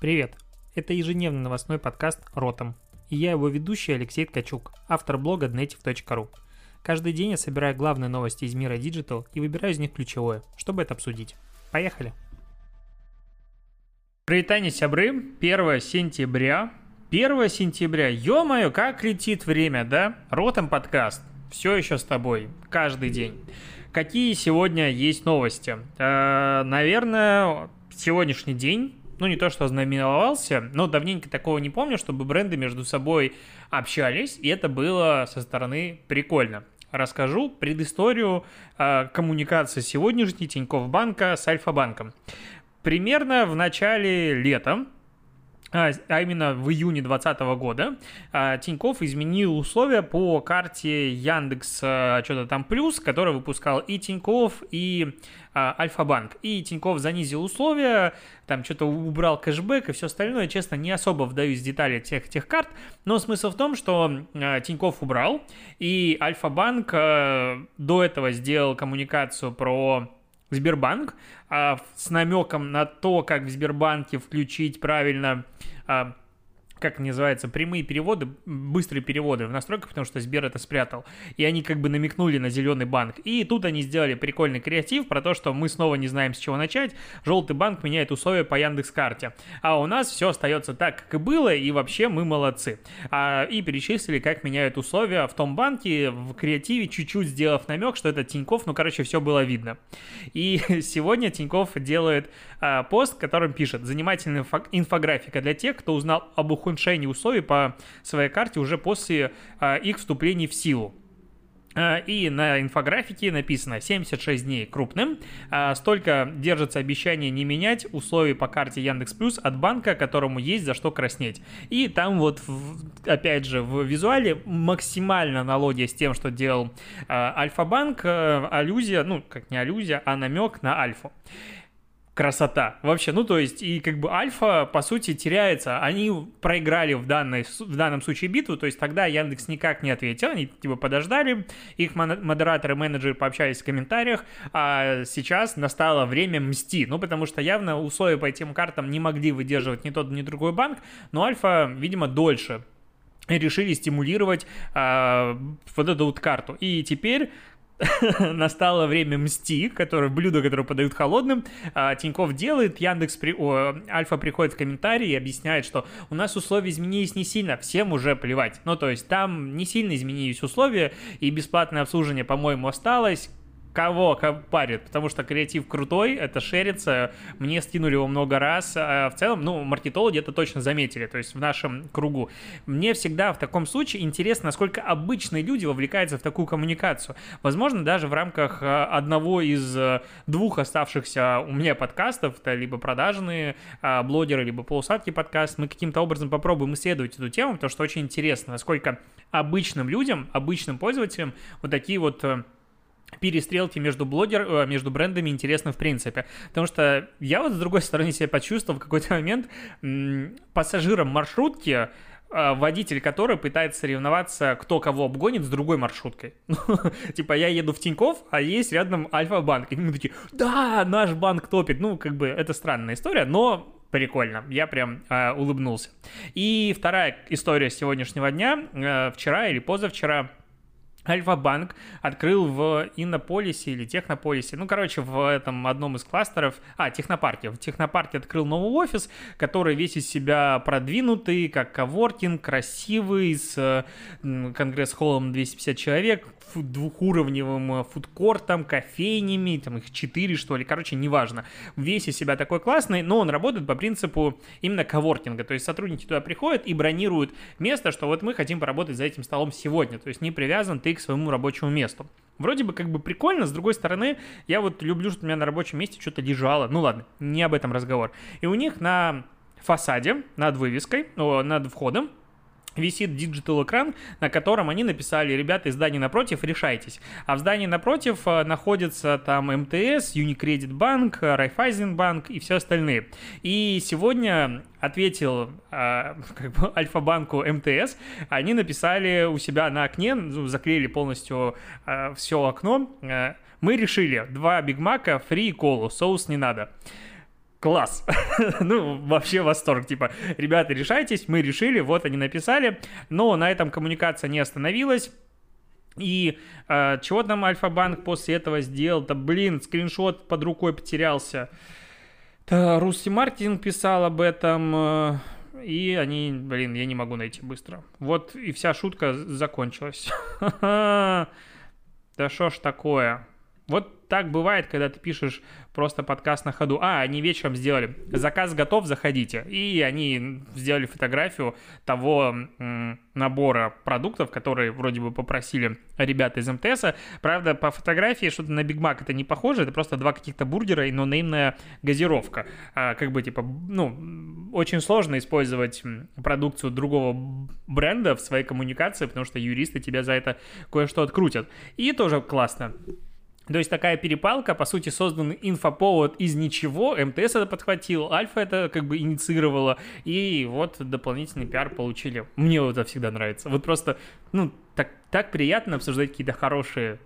Привет! Это ежедневный новостной подкаст «Ротом». И я его ведущий Алексей Ткачук, автор блога dnetiv.ru. Каждый день я собираю главные новости из мира Digital и выбираю из них ключевое, чтобы это обсудить. Поехали! Привитание, сябры! 1 сентября. 1 сентября. Ё-моё, как летит время, да? Ротом подкаст. Все еще с тобой. Каждый день. Какие сегодня есть новости? Э, наверное, сегодняшний день ну не то что знаменовался, но давненько такого не помню, чтобы бренды между собой общались, и это было со стороны прикольно. Расскажу предысторию э, коммуникации сегодняшней Тинькофф банка с Альфа-банком. Примерно в начале лета а, а именно в июне 2020 года, а, Тиньков изменил условия по карте Яндекс а, что-то там плюс, который выпускал и Тиньков, и Альфа-банк. И Тиньков занизил условия, там что-то убрал кэшбэк и все остальное. Честно, не особо вдаюсь в детали тех, тех карт, но смысл в том, что Тиньков убрал, и Альфа-банк до этого сделал коммуникацию про Сбербанк а, с намеком на то, как в Сбербанке включить правильно а, как называется, прямые переводы, быстрые переводы в настройках, потому что Сбер это спрятал. И они как бы намекнули на зеленый банк. И тут они сделали прикольный креатив про то, что мы снова не знаем, с чего начать. Желтый банк меняет условия по Яндекс карте. А у нас все остается так, как и было, и вообще мы молодцы. А, и перечислили, как меняют условия в том банке, в креативе, чуть-чуть сделав намек, что это Тиньков, ну, короче, все было видно. И сегодня Тиньков делает а, пост, которым пишет «Занимательная инфографика для тех, кто узнал об ухудшении условий по своей карте уже после а, их вступления в силу. А, и на инфографике написано 76 дней крупным. А, столько держится обещание не менять условия по карте Яндекс Плюс от банка, которому есть за что краснеть. И там вот, опять же, в визуале максимально аналогия с тем, что делал Альфа-банк, аллюзия, ну, как не аллюзия, а намек на Альфу красота. Вообще, ну то есть, и как бы Альфа, по сути, теряется. Они проиграли в, данной, в данном случае битву, то есть тогда Яндекс никак не ответил, они типа подождали, их модераторы, менеджеры пообщались в комментариях, а сейчас настало время мсти. Ну, потому что явно условия по этим картам не могли выдерживать ни тот, ни другой банк, но Альфа, видимо, дольше решили стимулировать а, вот эту вот карту. И теперь настало время мсти, которое, блюдо, которое подают холодным, а, Тиньков делает, Яндекс, при, о, Альфа приходит в комментарии и объясняет, что у нас условия изменились не сильно, всем уже плевать. Ну, то есть там не сильно изменились условия, и бесплатное обслуживание, по-моему, осталось, кого парит, потому что креатив крутой, это шерится, мне скинули его много раз, а в целом, ну, маркетологи это точно заметили, то есть в нашем кругу. Мне всегда в таком случае интересно, насколько обычные люди вовлекаются в такую коммуникацию. Возможно, даже в рамках а, одного из а, двух оставшихся у меня подкастов, это либо продажные а, блогеры, либо полусадки подкаст, мы каким-то образом попробуем исследовать эту тему, потому что очень интересно, насколько обычным людям, обычным пользователям вот такие вот перестрелки между блогер, э, между брендами интересны в принципе. Потому что я вот с другой стороны себя почувствовал в какой-то момент пассажиром маршрутки, э, водитель которой пытается соревноваться, кто кого обгонит с другой маршруткой. Ну, типа, я еду в Тиньков, а есть рядом Альфа-банк. И мы такие, да, наш банк топит. Ну, как бы, это странная история, но прикольно. Я прям э, улыбнулся. И вторая история сегодняшнего дня. Э, вчера или позавчера Альфа-банк открыл в Иннополисе или Технополисе, ну, короче, в этом одном из кластеров, а, Технопарке, в Технопарке открыл новый офис, который весь из себя продвинутый, как коворкинг, красивый, с конгресс-холлом 250 человек, двухуровневым э, фудкортом, кофейнями, там их четыре, что ли, короче, неважно. Весь из себя такой классный, но он работает по принципу именно коворкинга, то есть сотрудники туда приходят и бронируют место, что вот мы хотим поработать за этим столом сегодня, то есть не привязан ты к своему рабочему месту. Вроде бы как бы прикольно, с другой стороны, я вот люблю, что у меня на рабочем месте что-то лежало. Ну ладно, не об этом разговор. И у них на фасаде, над вывеской, о, над входом, висит digital экран, на котором они написали, ребята из здания напротив, решайтесь. А в здании напротив э, находится там МТС, Unicredit Банк, Райфайзен Банк и все остальные. И сегодня ответил э, как бы Альфа-банку МТС, они написали у себя на окне, ну, заклеили полностью э, все окно, мы решили два Биг Мака, фри и колу, соус не надо класс. ну, вообще восторг. Типа, ребята, решайтесь, мы решили, вот они написали. Но на этом коммуникация не остановилась. И э, чего там Альфа-банк после этого сделал? Да блин, скриншот под рукой потерялся. Да, Русский маркетинг писал об этом. Э, и они, блин, я не могу найти быстро. Вот и вся шутка закончилась. Да что ж такое? Вот так бывает, когда ты пишешь просто подкаст на ходу. А, они вечером сделали. Заказ готов, заходите. И они сделали фотографию того набора продуктов, которые вроде бы попросили ребята из МТС. Правда, по фотографии что-то на Биг Мак это не похоже. Это просто два каких-то бургера и нонеймная газировка. А, как бы, типа, ну, очень сложно использовать продукцию другого бренда в своей коммуникации, потому что юристы тебя за это кое-что открутят. И тоже классно. То есть такая перепалка, по сути, создан инфоповод из ничего, МТС это подхватил, Альфа это как бы инициировала, и вот дополнительный пиар получили. Мне вот это всегда нравится. Вот просто, ну, так, так приятно обсуждать какие-то хорошие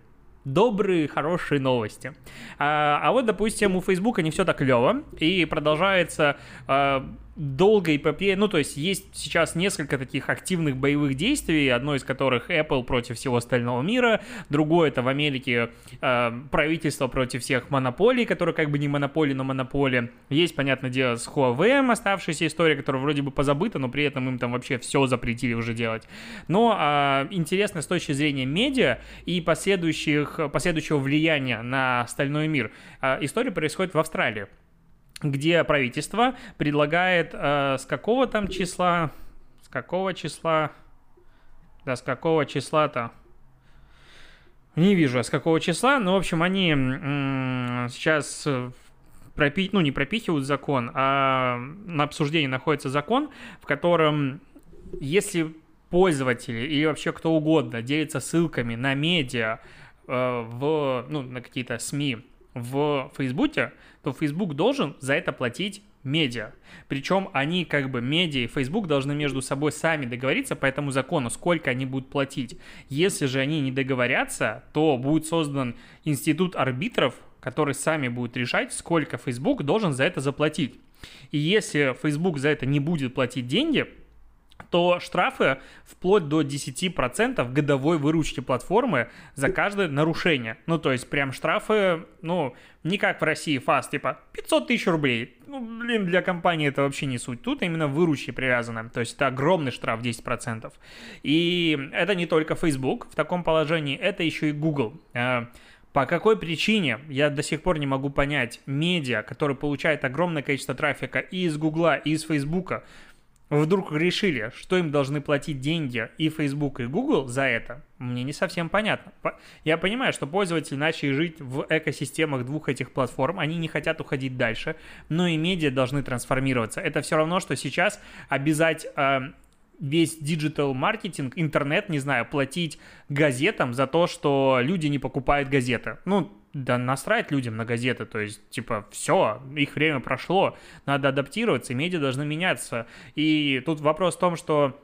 добрые, хорошие новости. А, а вот, допустим, у Фейсбука не все так клево, и продолжается а, долгая эпопея, ну, то есть есть сейчас несколько таких активных боевых действий, одно из которых Apple против всего остального мира, другое это в Америке э, правительство против всех монополий, которые как бы не монополии, но монополия. Есть, понятное дело, с Huawei оставшаяся история, которая вроде бы позабыта, но при этом им там вообще все запретили уже делать. Но э, интересно с точки зрения медиа и последующих, последующего влияния на остальной мир. Э, история происходит в Австралии где правительство предлагает э, с какого там числа, с какого числа, да, с какого числа-то, не вижу, а с какого числа, но, в общем, они м- сейчас пропи... ну, не пропихивают закон, а на обсуждении находится закон, в котором, если пользователи или вообще кто угодно делится ссылками на медиа, э, в, ну, на какие-то СМИ в Фейсбуке, то Facebook должен за это платить медиа. Причем они как бы медиа и Facebook должны между собой сами договориться по этому закону, сколько они будут платить. Если же они не договорятся, то будет создан институт арбитров, который сами будет решать, сколько Facebook должен за это заплатить. И если Facebook за это не будет платить деньги, то штрафы вплоть до 10% годовой выручки платформы за каждое нарушение. Ну, то есть прям штрафы, ну, не как в России фаст, типа 500 тысяч рублей. Ну, блин, для компании это вообще не суть. Тут именно выручки привязаны. То есть это огромный штраф 10%. И это не только Facebook в таком положении, это еще и Google. Э, по какой причине, я до сих пор не могу понять, медиа, который получает огромное количество трафика и из Гугла, и из Фейсбука, вдруг решили, что им должны платить деньги и Facebook, и Google за это, мне не совсем понятно. Я понимаю, что пользователи начали жить в экосистемах двух этих платформ, они не хотят уходить дальше, но и медиа должны трансформироваться. Это все равно, что сейчас обязать э, весь digital маркетинг, интернет, не знаю, платить газетам за то, что люди не покупают газеты. Ну, да насрать людям на газеты, то есть, типа, все, их время прошло, надо адаптироваться, медиа должны меняться. И тут вопрос в том, что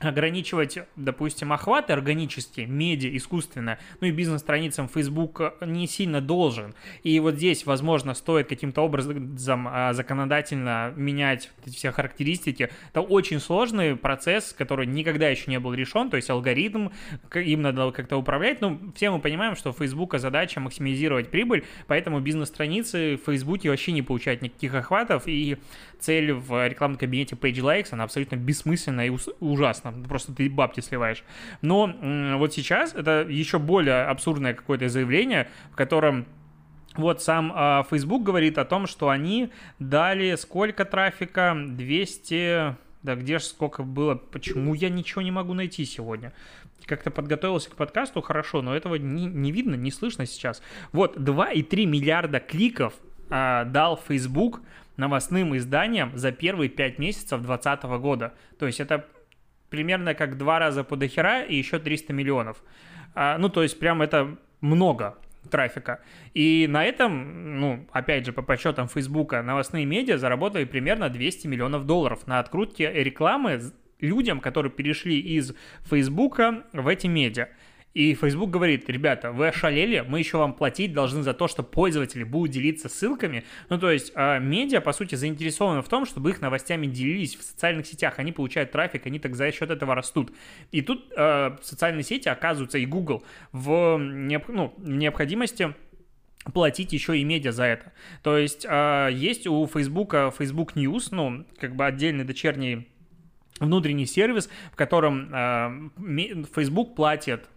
ограничивать, допустим, охваты органически, медиа, искусственно, ну и бизнес-страницам Facebook не сильно должен. И вот здесь, возможно, стоит каким-то образом а, законодательно менять все характеристики. Это очень сложный процесс, который никогда еще не был решен, то есть алгоритм, им надо как-то управлять. Ну, все мы понимаем, что у Facebook задача максимизировать прибыль, поэтому бизнес-страницы в Facebook вообще не получают никаких охватов, и цель в рекламном кабинете Page Likes, она абсолютно бессмысленна и ужасна просто ты бабки сливаешь. Но вот сейчас это еще более абсурдное какое-то заявление, в котором вот сам э, Facebook говорит о том, что они дали сколько трафика? 200... Да где же сколько было? Почему я ничего не могу найти сегодня? Как-то подготовился к подкасту хорошо, но этого не, не видно, не слышно сейчас. Вот 2,3 миллиарда кликов э, дал Facebook новостным изданиям за первые 5 месяцев 2020 года. То есть это примерно как два раза по дохера и еще 300 миллионов. А, ну, то есть прям это много трафика. И на этом, ну, опять же, по подсчетам Фейсбука, новостные медиа заработали примерно 200 миллионов долларов на открутке рекламы людям, которые перешли из Фейсбука в эти медиа. И Facebook говорит, ребята, вы ошалели, мы еще вам платить должны за то, что пользователи будут делиться ссылками. Ну, то есть, э, медиа, по сути, заинтересованы в том, чтобы их новостями делились в социальных сетях. Они получают трафик, они так за счет этого растут. И тут э, социальные сети оказываются и Google в, необ, ну, необходимости платить еще и медиа за это. То есть э, есть у Facebook Facebook News, ну, как бы отдельный дочерний внутренний сервис, в котором э, Facebook платит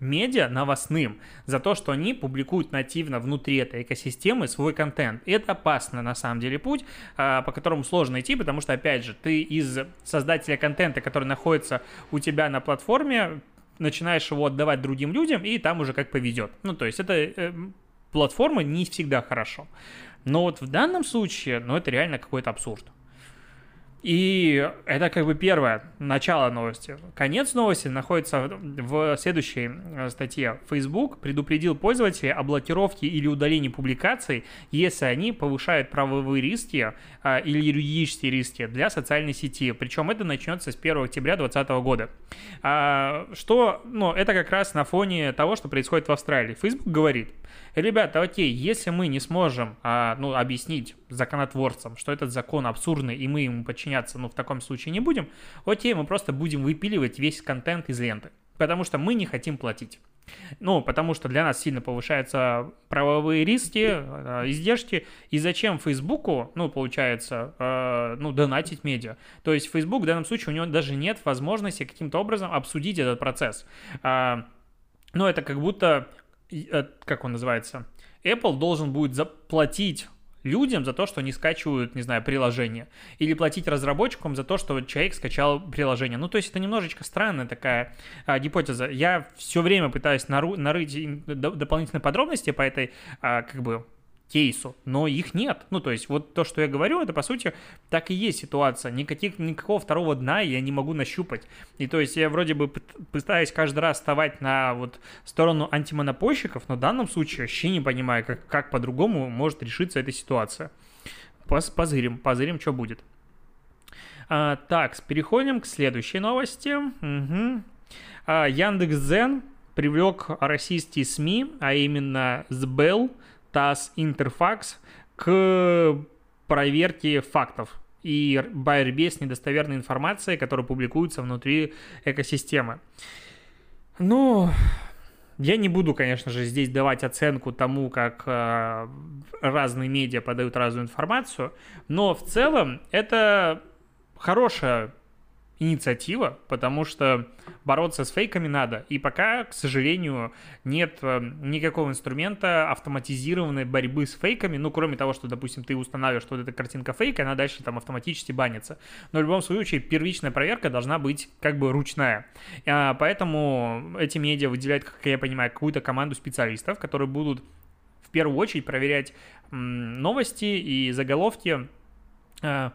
медиа новостным за то, что они публикуют нативно внутри этой экосистемы свой контент. Это опасно на самом деле путь, а, по которому сложно идти, потому что, опять же, ты из создателя контента, который находится у тебя на платформе, начинаешь его отдавать другим людям, и там уже как поведет. Ну, то есть это э, платформа не всегда хорошо. Но вот в данном случае, ну, это реально какой-то абсурд. И это как бы первое, начало новости. Конец новости находится в следующей э, статье. Facebook предупредил пользователей о блокировке или удалении публикаций, если они повышают правовые риски а, или юридические риски для социальной сети. Причем это начнется с 1 октября 2020 года. А, что, ну, это как раз на фоне того, что происходит в Австралии. Facebook говорит, ребята, окей, если мы не сможем, а, ну, объяснить законотворцам, что этот закон абсурдный, и мы ему подчиняться, ну, в таком случае не будем, окей, мы просто будем выпиливать весь контент из ленты, потому что мы не хотим платить. Ну, потому что для нас сильно повышаются правовые риски, э, издержки. И зачем Фейсбуку, ну, получается, э, ну, донатить медиа? То есть Facebook в данном случае у него даже нет возможности каким-то образом обсудить этот процесс. Э, ну, это как будто Э, как он называется, Apple должен будет заплатить людям за то, что они скачивают, не знаю, приложение. Или платить разработчикам за то, что человек скачал приложение. Ну, то есть это немножечко странная такая а, гипотеза. Я все время пытаюсь нару- нарыть дополнительные подробности по этой, а, как бы, кейсу, но их нет. Ну, то есть вот то, что я говорю, это, по сути, так и есть ситуация. Никаких, никакого второго дна я не могу нащупать. И то есть я вроде бы пытаюсь каждый раз вставать на вот сторону антимонопольщиков, но в данном случае вообще не понимаю, как, как по-другому может решиться эта ситуация. Позырим, позырим, что будет. А, так, переходим к следующей новости. Угу. А, Яндекс.Дзен привлек российские СМИ, а именно СБЛ, ТАСС, Интерфакс к проверке фактов и борьбе с недостоверной информацией, которая публикуется внутри экосистемы. Ну, я не буду, конечно же, здесь давать оценку тому, как э, разные медиа подают разную информацию, но в целом это хорошая инициатива, потому что бороться с фейками надо. И пока, к сожалению, нет э, никакого инструмента автоматизированной борьбы с фейками, ну, кроме того, что, допустим, ты устанавливаешь, что вот эта картинка фейк, она дальше там автоматически банится. Но в любом случае первичная проверка должна быть как бы ручная. А, поэтому эти медиа выделяют, как я понимаю, какую-то команду специалистов, которые будут в первую очередь проверять новости и заголовки а,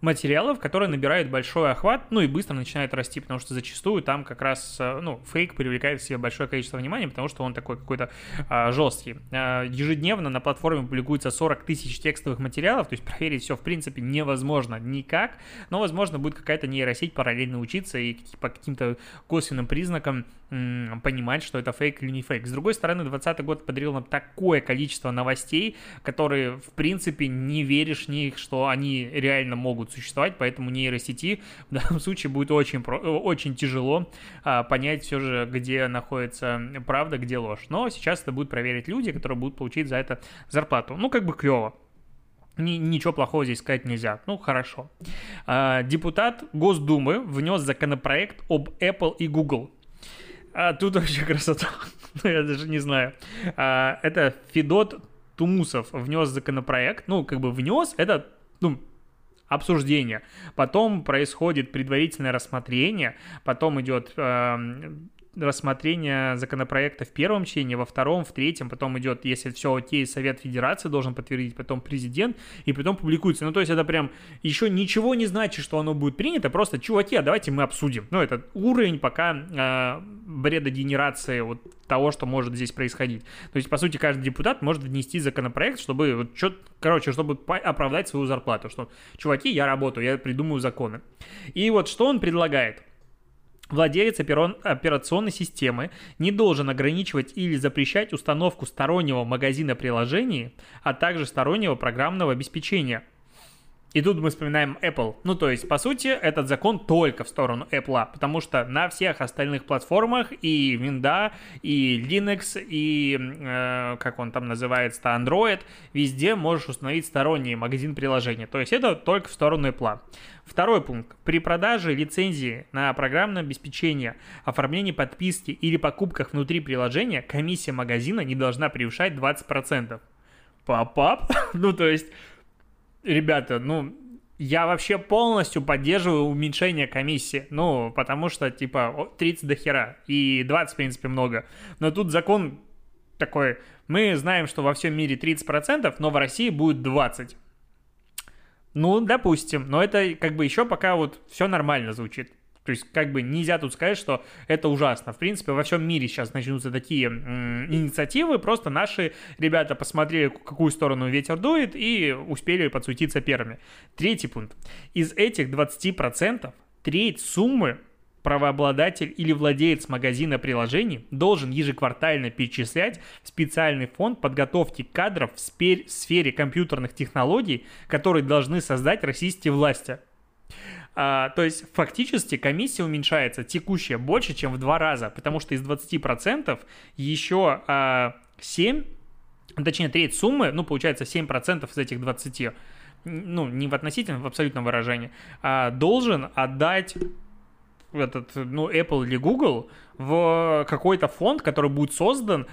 материалов, которые набирают большой охват, ну и быстро начинают расти, потому что зачастую там как раз, э, ну, фейк привлекает в себе большое количество внимания, потому что он такой какой-то а, жесткий. А, ежедневно на платформе публикуется 40 тысяч текстовых материалов, то есть проверить все в принципе невозможно никак, но возможно будет какая-то нейросеть параллельно учиться и по каким-то косвенным признакам понимать, что это фейк или не фейк. С другой стороны, 2020 год подарил нам такое количество новостей, которые в принципе не веришь в них, что они реально могут существовать, поэтому нейросети в данном случае будет очень, очень тяжело а, понять все же, где находится правда, где ложь. Но сейчас это будут проверить люди, которые будут получить за это зарплату. Ну, как бы клево. Ни, ничего плохого здесь сказать нельзя. Ну, хорошо. А, депутат Госдумы внес законопроект об Apple и Google. А, тут вообще красота. ну, я даже не знаю. А, это Федот Тумусов внес законопроект. Ну, как бы внес. Это, ну, обсуждение, потом происходит предварительное рассмотрение, потом идет э, рассмотрение законопроекта в первом чтении, во втором, в третьем, потом идет, если все окей, Совет Федерации должен подтвердить, потом президент, и потом публикуется. Ну, то есть это прям еще ничего не значит, что оно будет принято, просто, чуваки, а давайте мы обсудим. Ну, это уровень пока э, бреда генерации вот того, что может здесь происходить. То есть, по сути, каждый депутат может внести законопроект, чтобы, вот, чё, короче, чтобы оправдать свою зарплату, что, чуваки, я работаю, я придумаю законы. И вот что он предлагает? Владелец операционной системы не должен ограничивать или запрещать установку стороннего магазина приложений, а также стороннего программного обеспечения – и тут мы вспоминаем Apple. Ну, то есть, по сути, этот закон только в сторону Apple, потому что на всех остальных платформах и Windows, и Linux, и, э, как он там называется, Android, везде можешь установить сторонний магазин приложений. То есть, это только в сторону Apple. Второй пункт. При продаже лицензии на программное обеспечение, оформлении подписки или покупках внутри приложения комиссия магазина не должна превышать 20%. Пап-пап? ну, то есть ребята, ну, я вообще полностью поддерживаю уменьшение комиссии. Ну, потому что, типа, 30 до хера. И 20, в принципе, много. Но тут закон такой. Мы знаем, что во всем мире 30%, но в России будет 20%. Ну, допустим. Но это как бы еще пока вот все нормально звучит. То есть, как бы нельзя тут сказать, что это ужасно. В принципе, во всем мире сейчас начнутся такие инициативы. Просто наши ребята посмотрели, какую сторону ветер дует, и успели подсуетиться первыми. Третий пункт. Из этих 20% треть суммы правообладатель или владелец магазина приложений должен ежеквартально перечислять в специальный фонд подготовки кадров в сфере компьютерных технологий, которые должны создать российские власти. А, то есть фактически комиссия уменьшается текущая больше, чем в два раза, потому что из 20% еще а, 7, точнее треть суммы, ну получается 7% из этих 20, ну не в относительном, в абсолютном выражении, а, должен отдать этот, ну, Apple или Google в какой-то фонд, который будет создан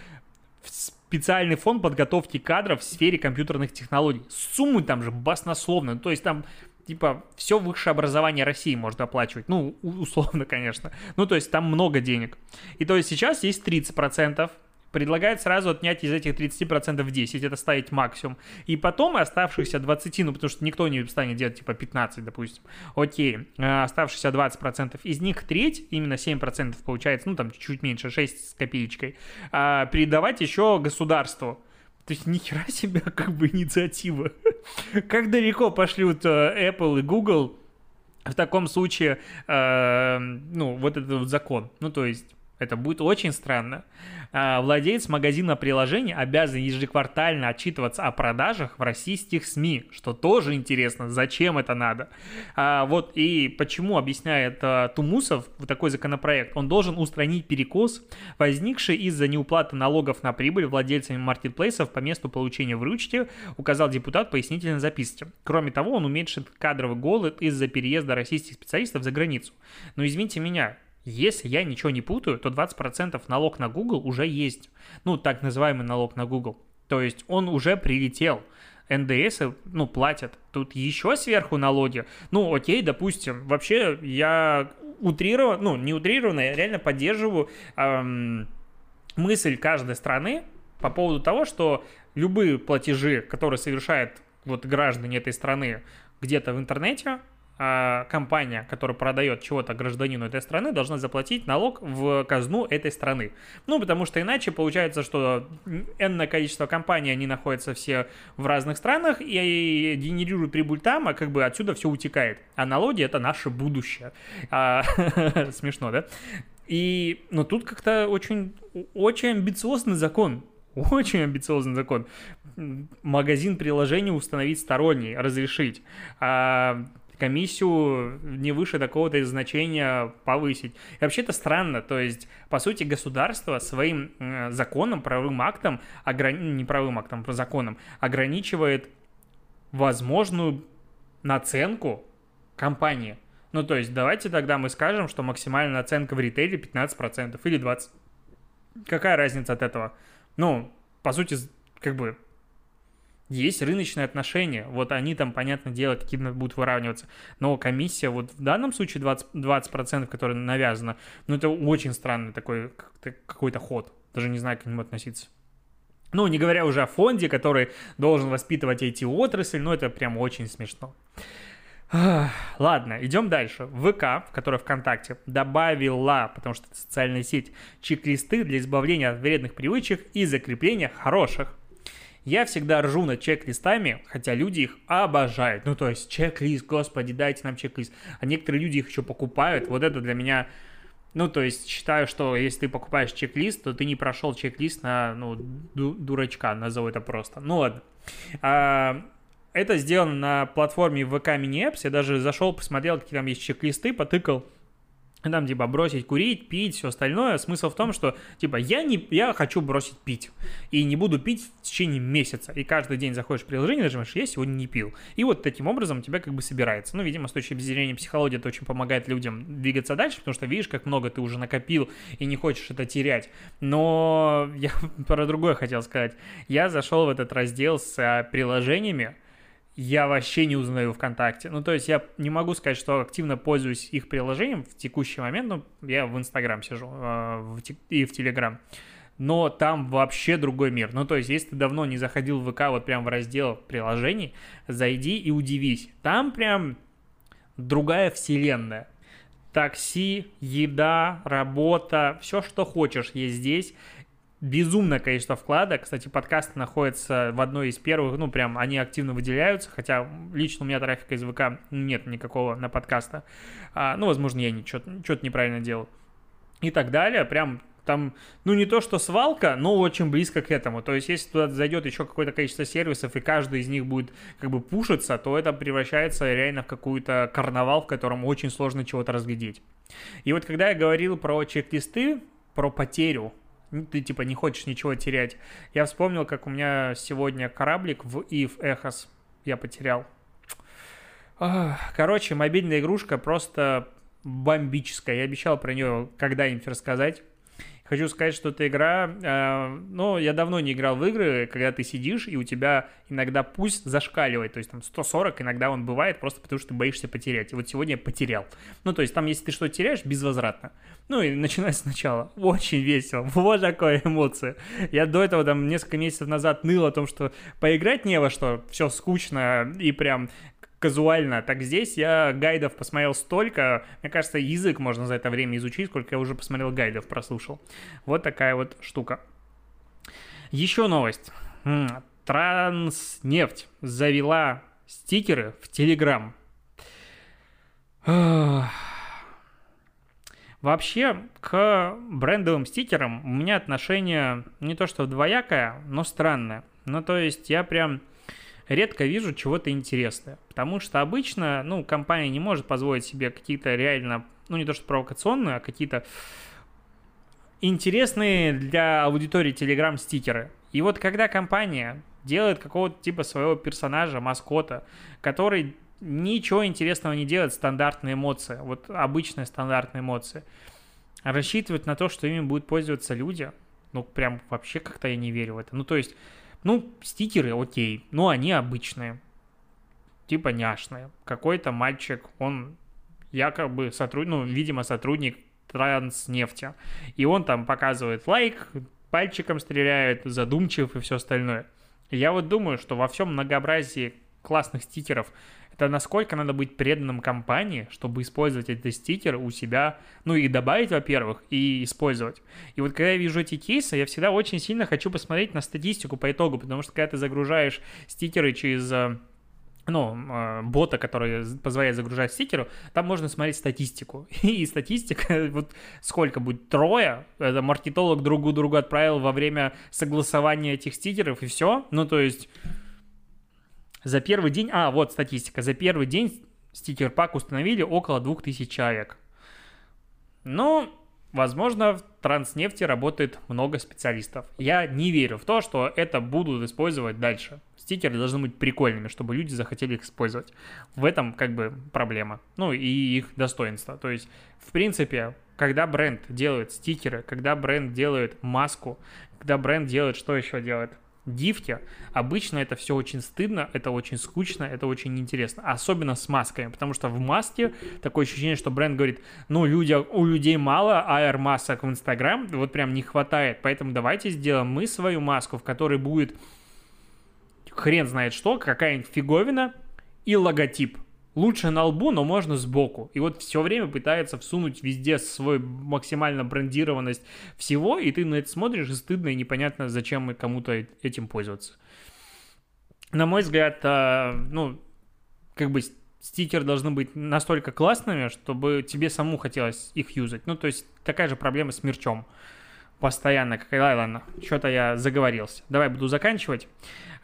в специальный фонд подготовки кадров в сфере компьютерных технологий. Суммы там же баснословные, то есть там типа, все высшее образование России может оплачивать. Ну, условно, конечно. Ну, то есть там много денег. И то есть сейчас есть 30%, предлагает сразу отнять из этих 30% 10, это ставить максимум. И потом оставшихся 20, ну потому что никто не станет делать типа 15, допустим. Окей, э, оставшиеся 20%, из них треть, именно 7% получается, ну там чуть меньше, 6 с копеечкой, а, передавать еще государству. То есть ни хера себе как бы инициатива. как далеко пошлют э, Apple и Google в таком случае, э, ну, вот этот вот закон. Ну, то есть это будет очень странно. А, владелец магазина приложений обязан ежеквартально отчитываться о продажах в российских СМИ, что тоже интересно, зачем это надо. А, вот и почему объясняет а, Тумусов такой законопроект. Он должен устранить перекос, возникший из-за неуплаты налогов на прибыль владельцами маркетплейсов по месту получения выручки, указал депутат пояснительной записке. Кроме того, он уменьшит кадровый голод из-за переезда российских специалистов за границу. Но извините меня, если я ничего не путаю, то 20% налог на Google уже есть. Ну, так называемый налог на Google. То есть он уже прилетел. НДС, ну, платят. Тут еще сверху налоги. Ну, окей, допустим. Вообще, я утрированно, ну, не утрированно, я реально поддерживаю эм, мысль каждой страны по поводу того, что любые платежи, которые совершают вот граждане этой страны где-то в интернете, компания, которая продает чего-то гражданину этой страны, должна заплатить налог в казну этой страны. Ну, потому что иначе получается, что энное количество компаний, они находятся все в разных странах и генерируют прибыль там, а как бы отсюда все утекает. А налоги — это наше будущее. А, смешно, да? И, но тут как-то очень, очень амбициозный закон. Очень амбициозный закон. Магазин приложений установить сторонний, разрешить. А комиссию не выше такого-то значения повысить. И вообще это странно, то есть, по сути, государство своим э, законом, правовым актом, ограни... не правовым актом, а законом, ограничивает возможную наценку компании. Ну, то есть, давайте тогда мы скажем, что максимальная наценка в ритейле 15% или 20%. Какая разница от этого? Ну, по сути, как бы есть рыночные отношения, вот они там, понятное дело, каким будут выравниваться, но комиссия вот в данном случае 20%, 20% которая навязана, ну это очень странный такой какой-то ход, даже не знаю, к нему относиться. Ну, не говоря уже о фонде, который должен воспитывать эти отрасли, ну это прям очень смешно. Ладно, идем дальше. ВК, в которой ВКонтакте, добавила, потому что это социальная сеть, чек-листы для избавления от вредных привычек и закрепления хороших. Я всегда ржу над чек-листами, хотя люди их обожают. Ну, то есть, чек-лист, господи, дайте нам чек-лист. А некоторые люди их еще покупают. Вот это для меня Ну, то есть считаю, что если ты покупаешь чек-лист, то ты не прошел чек-лист на, ну, ду- дурачка, назову это просто. Ну, ладно. А, это сделано на платформе VK Mini Apps. Я даже зашел, посмотрел, какие там есть чек-листы, потыкал там, типа, бросить курить, пить, все остальное. Смысл в том, что, типа, я, не, я хочу бросить пить. И не буду пить в течение месяца. И каждый день заходишь в приложение, нажимаешь, я сегодня не пил. И вот таким образом тебя как бы собирается. Ну, видимо, с точки зрения психологии это очень помогает людям двигаться дальше, потому что видишь, как много ты уже накопил и не хочешь это терять. Но я про другое хотел сказать. Я зашел в этот раздел с а, приложениями, я вообще не узнаю ВКонтакте. Ну, то есть я не могу сказать, что активно пользуюсь их приложением в текущий момент. Ну, я в Инстаграм сижу э, в, и в Телеграм. Но там вообще другой мир. Ну, то есть, если ты давно не заходил в ВК, вот прям в раздел приложений, зайди и удивись. Там прям другая вселенная. Такси, еда, работа, все, что хочешь, есть здесь безумное количество вкладок. Кстати, подкасты находятся в одной из первых, ну, прям они активно выделяются, хотя лично у меня трафика из ВК нет никакого на подкаста. А, ну, возможно, я что-то неправильно делал. И так далее. Прям там, ну, не то что свалка, но очень близко к этому. То есть, если туда зайдет еще какое-то количество сервисов, и каждый из них будет как бы пушиться, то это превращается реально в какую-то карнавал, в котором очень сложно чего-то разглядеть. И вот когда я говорил про чек-листы, про потерю ну, ты типа не хочешь ничего терять. Я вспомнил, как у меня сегодня кораблик в Ив Эхос я потерял. Короче, мобильная игрушка просто бомбическая. Я обещал про нее когда-нибудь рассказать. Хочу сказать, что эта игра, э, ну, я давно не играл в игры, когда ты сидишь, и у тебя иногда пусть зашкаливает, то есть там 140 иногда он бывает, просто потому что ты боишься потерять. И вот сегодня я потерял. Ну, то есть там, если ты что-то теряешь, безвозвратно. Ну, и начинай сначала. Очень весело. Вот такая эмоция. Я до этого там несколько месяцев назад ныл о том, что поиграть не во что, все скучно и прям казуально. Так здесь я гайдов посмотрел столько, мне кажется, язык можно за это время изучить, сколько я уже посмотрел гайдов, прослушал. Вот такая вот штука. Еще новость. Транснефть завела стикеры в Телеграм. Вообще, к брендовым стикерам у меня отношение не то что двоякое, но странное. Ну, то есть я прям редко вижу чего-то интересное. Потому что обычно, ну, компания не может позволить себе какие-то реально, ну, не то что провокационные, а какие-то интересные для аудитории Telegram стикеры. И вот когда компания делает какого-то типа своего персонажа, маскота, который ничего интересного не делает, стандартные эмоции, вот обычные стандартные эмоции, рассчитывать на то, что ими будут пользоваться люди, ну, прям вообще как-то я не верю в это. Ну, то есть, ну, стикеры, окей, но они обычные, типа няшные. Какой-то мальчик, он якобы сотрудник, ну, видимо, сотрудник Транснефти. И он там показывает лайк, пальчиком стреляет, задумчив и все остальное. Я вот думаю, что во всем многообразии классных стикеров это насколько надо быть преданным компании, чтобы использовать эти стикеры у себя, ну и добавить, во-первых, и использовать. И вот когда я вижу эти кейсы, я всегда очень сильно хочу посмотреть на статистику по итогу, потому что когда ты загружаешь стикеры через э, ну, э, бота, который позволяет загружать стикеры, там можно смотреть статистику. И статистика, вот сколько будет, трое, это маркетолог другу другу отправил во время согласования этих стикеров, и все. Ну, то есть за первый день, а, вот статистика, за первый день стикер-пак установили около 2000 человек. Но, возможно, в Транснефти работает много специалистов. Я не верю в то, что это будут использовать дальше. Стикеры должны быть прикольными, чтобы люди захотели их использовать. В этом как бы проблема. Ну и их достоинство. То есть, в принципе, когда бренд делает стикеры, когда бренд делает маску, когда бренд делает, что еще делает? Дифте, обычно это все очень стыдно, это очень скучно, это очень интересно. Особенно с масками, потому что в маске такое ощущение, что бренд говорит, ну, люди, у людей мало AR масок в Инстаграм, вот прям не хватает, поэтому давайте сделаем мы свою маску, в которой будет хрен знает что, какая-нибудь фиговина и логотип. Лучше на лбу, но можно сбоку. И вот все время пытается всунуть везде свою максимально брендированность всего, и ты на это смотришь, и стыдно, и непонятно, зачем кому-то этим пользоваться. На мой взгляд, а, ну, как бы стикеры должны быть настолько классными, чтобы тебе саму хотелось их юзать. Ну, то есть такая же проблема с мерчом. Постоянно. Как... Ладно, что-то я заговорился. Давай буду заканчивать.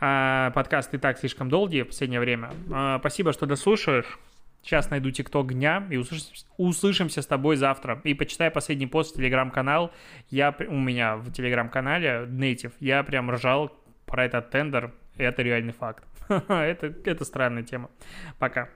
А, подкаст и так слишком долгий в последнее время. А, спасибо, что дослушаешь. Сейчас найду ТикТок дня и услышимся, услышимся с тобой завтра. И почитай последний пост в Телеграм-канал. Я, у меня в Телеграм-канале Native, я прям ржал про этот тендер. Это реальный факт. это, это странная тема. Пока.